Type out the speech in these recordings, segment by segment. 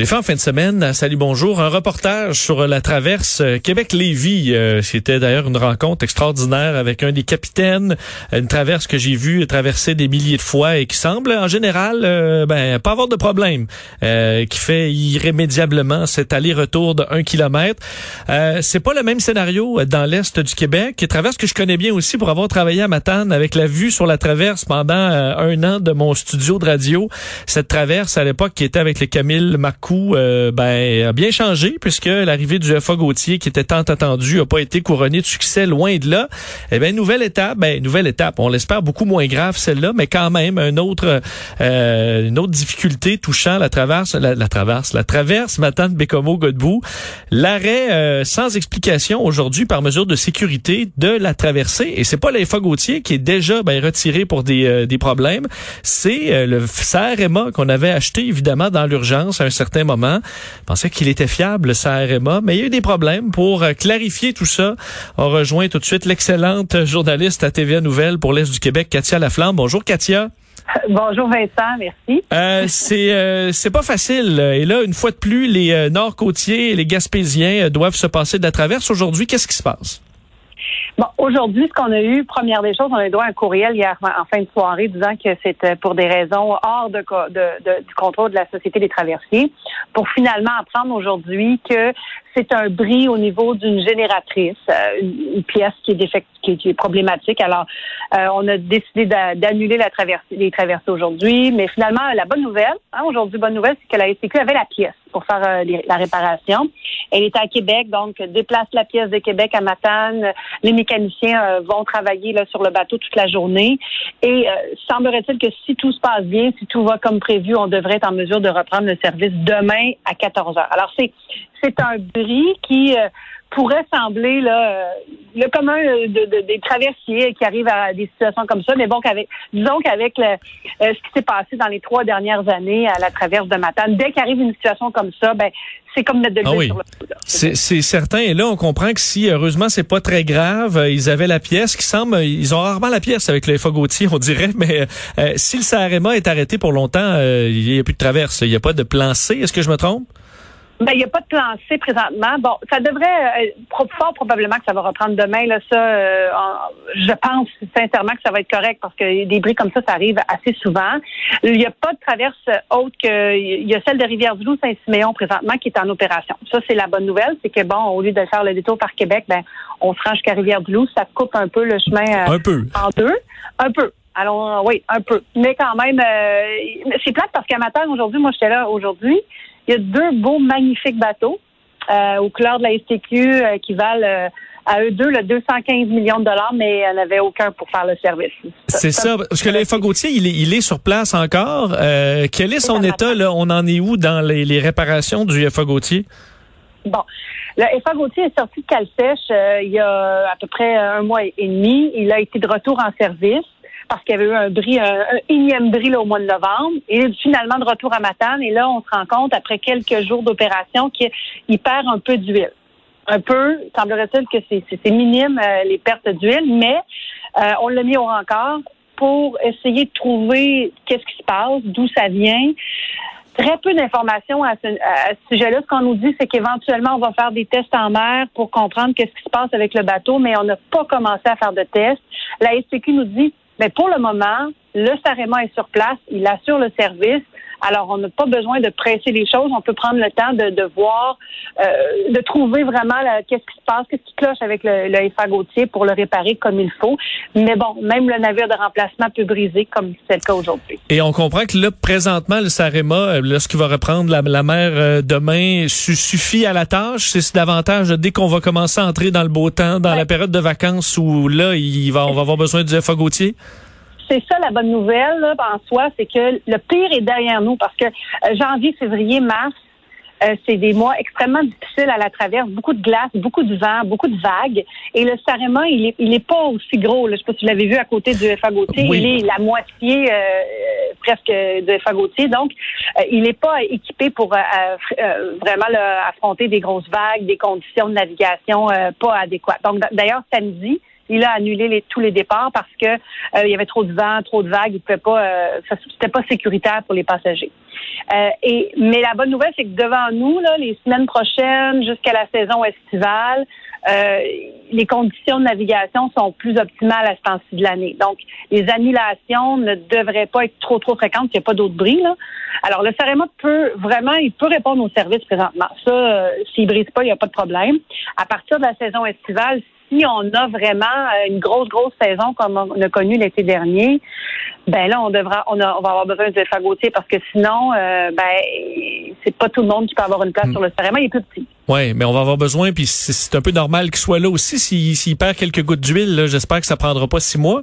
J'ai fait en fin de semaine, salut bonjour, un reportage sur la traverse euh, Québec-Lévis. Euh, C'était d'ailleurs une rencontre extraordinaire avec un des capitaines, une traverse que j'ai vue traverser des milliers de fois et qui semble en général euh, ben, pas avoir de problème, euh, qui fait irrémédiablement cet aller-retour de un kilomètre. C'est pas le même scénario dans l'est du Québec, une traverse que je connais bien aussi pour avoir travaillé à Matane avec la vue sur la traverse pendant un an de mon studio de radio. Cette traverse à l'époque qui était avec les Camille Marcoux euh, ben, a bien changé puisque l'arrivée du FA Gauthier, qui était tant attendu, n'a pas été couronnée de succès loin de là. Eh bien, nouvelle étape, ben, nouvelle étape. On l'espère beaucoup moins grave celle-là, mais quand même un autre, euh, une autre difficulté touchant la traverse, la, traverse, la traverse Matane Bécomo Godbout. L'arrêt euh, sans explication aujourd'hui par mesure de sécurité de la traversée. Et c'est pas l'FA Gauthier qui est déjà ben, retiré pour des, des problèmes. C'est le CRMA qu'on avait acheté évidemment dans l'urgence à un certain moment. Je pensais qu'il était fiable, le SARMA, mais il y a eu des problèmes. Pour euh, clarifier tout ça, on rejoint tout de suite l'excellente journaliste à TVA Nouvelle pour l'Est du Québec, Katia Laflamme. Bonjour, Katia. Bonjour Vincent, merci. Euh, c'est euh, c'est pas facile. Et là, une fois de plus, les Nord-Côtiers et les Gaspésiens doivent se passer de la traverse. Aujourd'hui, qu'est-ce qui se passe? Bon, aujourd'hui, ce qu'on a eu, première des choses, on a eu un courriel hier en fin de soirée disant que c'était pour des raisons hors de, de, du contrôle de la Société des traversiers, pour finalement apprendre aujourd'hui que c'est un bris au niveau d'une génératrice, euh, une pièce qui est, qui est problématique. Alors, euh, on a décidé d'annuler la traversée, les traversées aujourd'hui, mais finalement, la bonne nouvelle, hein, aujourd'hui, bonne nouvelle, c'est que la STQ avait la pièce pour faire euh, la réparation. Elle est à Québec, donc déplace la pièce de Québec à Matane. Les mécaniciens vont travailler là, sur le bateau toute la journée. Et semblerait-il que si tout se passe bien, si tout va comme prévu, on devrait être en mesure de reprendre le service demain à 14 heures. Alors, c'est c'est un bris qui euh, pourrait sembler là, euh, le commun euh, de, des traversiers qui arrivent à des situations comme ça, mais bon, qu'avec, disons qu'avec ce qui s'est passé dans les trois dernières années à la traverse de Matane, dès qu'arrive une situation comme ça, ben c'est comme mettre de ah l'huile sur le feu. C'est, c'est certain. Et là, on comprend que si, heureusement, c'est pas très grave, ils avaient la pièce qui semble, ils ont rarement la pièce avec le FA Gauthier, on dirait, mais si le SAREMA est arrêté pour longtemps, il n'y a plus de traverse, il n'y a pas de plan C. Est-ce que je me trompe? Ben, il n'y a pas de plan C présentement. Bon, ça devrait, euh, fort probablement que ça va reprendre demain. Là, ça, euh, je pense sincèrement que ça va être correct parce que des bris comme ça, ça arrive assez souvent. Il n'y a pas de traverse autre que, il y a celle de Rivière-du-Loup, Saint-Siméon présentement qui est en opération. Ça, c'est la bonne nouvelle, c'est que bon, au lieu de faire le détour par Québec, ben, on se rend jusqu'à Rivière-du-Loup, ça coupe un peu le chemin euh, un peu. en deux, un peu. Alors oui, un peu. Mais quand même, c'est plate parce qu'à matin aujourd'hui, moi j'étais là aujourd'hui. Il y a deux beaux, magnifiques bateaux euh, au couleurs de la STQ euh, qui valent euh, à eux deux le 215 millions de dollars, mais il n'y en avait aucun pour faire le service. C'est ça, parce que l'EFA Gauthier, il est, il est sur place encore. quel est son état? Là? On en est où dans les, réparations du FA Gauthier? Bon, le FA Gauthier est sorti de Calsèche il y a à peu près un mois et demi. Il a été de retour en service parce qu'il y avait eu un bris, un, énième bris au mois de novembre. Il est finalement de retour à Matane. Et là, on se rend compte, après quelques jours d'opération, qu'il perd un peu d'huile. Un peu, semblerait-il que c'est minime euh, les pertes d'huile, mais euh, on l'a mis au rencard pour essayer de trouver qu'est-ce qui se passe, d'où ça vient. Très peu d'informations à ce, sujet-là. Ce qu'on nous dit, c'est qu'éventuellement, on va faire des tests en mer pour comprendre qu'est-ce qui se passe avec le bateau, mais on n'a pas commencé à faire de tests. La SPQ nous dit mais pour le moment, le SAREMA est sur place, il assure le service. Alors, on n'a pas besoin de presser les choses. On peut prendre le temps de, de voir, euh, de trouver vraiment qu'est-ce qui se passe, qu'est-ce qui cloche avec le, le FA Gautier pour le réparer comme il faut. Mais bon, même le navire de remplacement peut briser comme c'est le cas aujourd'hui. Et on comprend que là, présentement, le Sarema, euh, lorsqu'il va reprendre la, mer euh, demain, suffit à la tâche. C'est davantage dès qu'on va commencer à entrer dans le beau temps, dans la période de vacances où là, il va, on va avoir besoin du FA Gautier c'est ça la bonne nouvelle là, en soi, c'est que le pire est derrière nous parce que euh, janvier, février, mars, Euh, c'est des mois extrêmement difficiles à la traverse, beaucoup de glace, beaucoup de vent, beaucoup de vagues. Et le Saréma, il est, il est pas aussi gros. Là. Je sais pas si vous l'avez vu à côté du FA Il est la moitié euh, presque de FA Donc, euh, il n'est pas équipé pour vraiment affronter des grosses vagues, des conditions de navigation pas adéquates. Donc, d'ailleurs, samedi, il a annulé tous les départs parce que euh, il y avait trop de vent, trop de vagues. Il pouvait pas, euh, c'était pas sécuritaire pour les passagers. Euh, mais la bonne nouvelle, c'est que devant nous, les semaines prochaines, jusqu'à la saison estivale, les conditions de navigation sont plus optimales à ce temps-ci de l'année. Donc, les annulations ne devraient pas être trop, trop fréquentes s'il n'y a pas d'autres bris. Alors, le Sarema peut vraiment, il peut répondre aux services présentement. Ça, s'il brise pas, il n'y a pas de problème. À partir de la saison estivale, si on a vraiment euh, une grosse, grosse saison comme on a connu l'été dernier, ben là, on devra, on, va avoir besoin de fagotier parce que sinon, euh, ben, c'est pas tout le monde qui peut avoir une place hmm. sur le terrain. Il est plus petit. Oui, mais on va avoir besoin, puis c'est un peu normal qu'il soit là aussi. S'il perd quelques gouttes d'huile, j'espère que ça prendra pas six mois.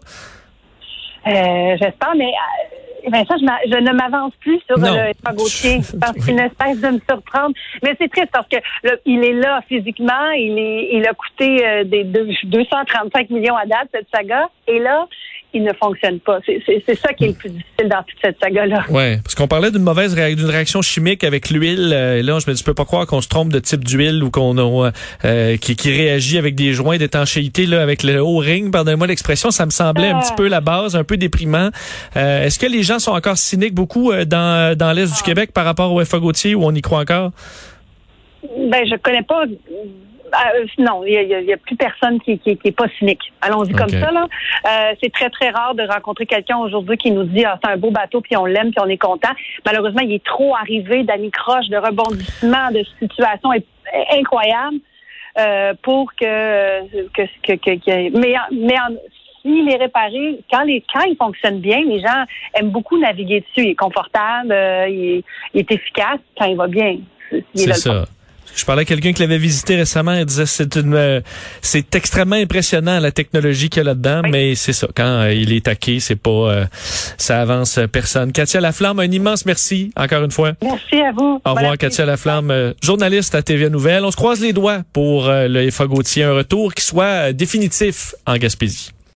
Euh, j'espère, mais ben ça, je, je ne m'avance plus sur le Gauthier parce qu'il ne cesse de me surprendre. Mais c'est triste parce que il est là physiquement, il est, il a coûté euh, des 235 millions à date cette saga, et là, il ne fonctionne pas. C'est ça qui est le plus difficile dans toute cette saga-là. Oui, parce qu'on parlait d'une mauvaise d'une réaction chimique avec l'huile. Euh, là, je me dis, je peux pas croire qu'on se trompe de type d'huile ou qu'on a euh, qui, qui réagit avec des joints d'étanchéité là avec le haut ring. Pardonnez-moi l'expression, ça me semblait un petit peu la base, un peu déprimant. Euh, est-ce que les gens sont encore cyniques beaucoup dans, dans l'est du ah. Québec par rapport au FA Gauthier où on y croit encore? Ben, je connais pas euh, non, il n'y a, plus personne qui, qui, est pas cynique. Allons-y comme ça. Là. Euh, c'est très, très rare de rencontrer quelqu'un aujourd'hui qui nous dit ah, c'est un beau bateau, puis on l'aime, puis on est content. Malheureusement, il est trop arrivé d'anicroches, de rebondissements, de situations incroyables euh, pour que, que, que, que, mais, mais s'il est réparé, quand les quand il fonctionne bien, les gens aiment beaucoup naviguer dessus. Il est confortable, il, est, efficace quand il va bien. C'est ça. Je parlais à quelqu'un qui l'avait visité récemment et disait c'est une euh, c'est extrêmement impressionnant la technologie qu'il y a là-dedans, mais c'est ça. Quand euh, il est taqué, c'est pas euh, ça avance personne. Katia Laflamme, un immense merci encore une fois. Merci à vous. Au revoir Katia Laflamme, journaliste à TVA Nouvelle. On se croise les doigts pour le FA Gauthier, un retour qui soit définitif en Gaspésie.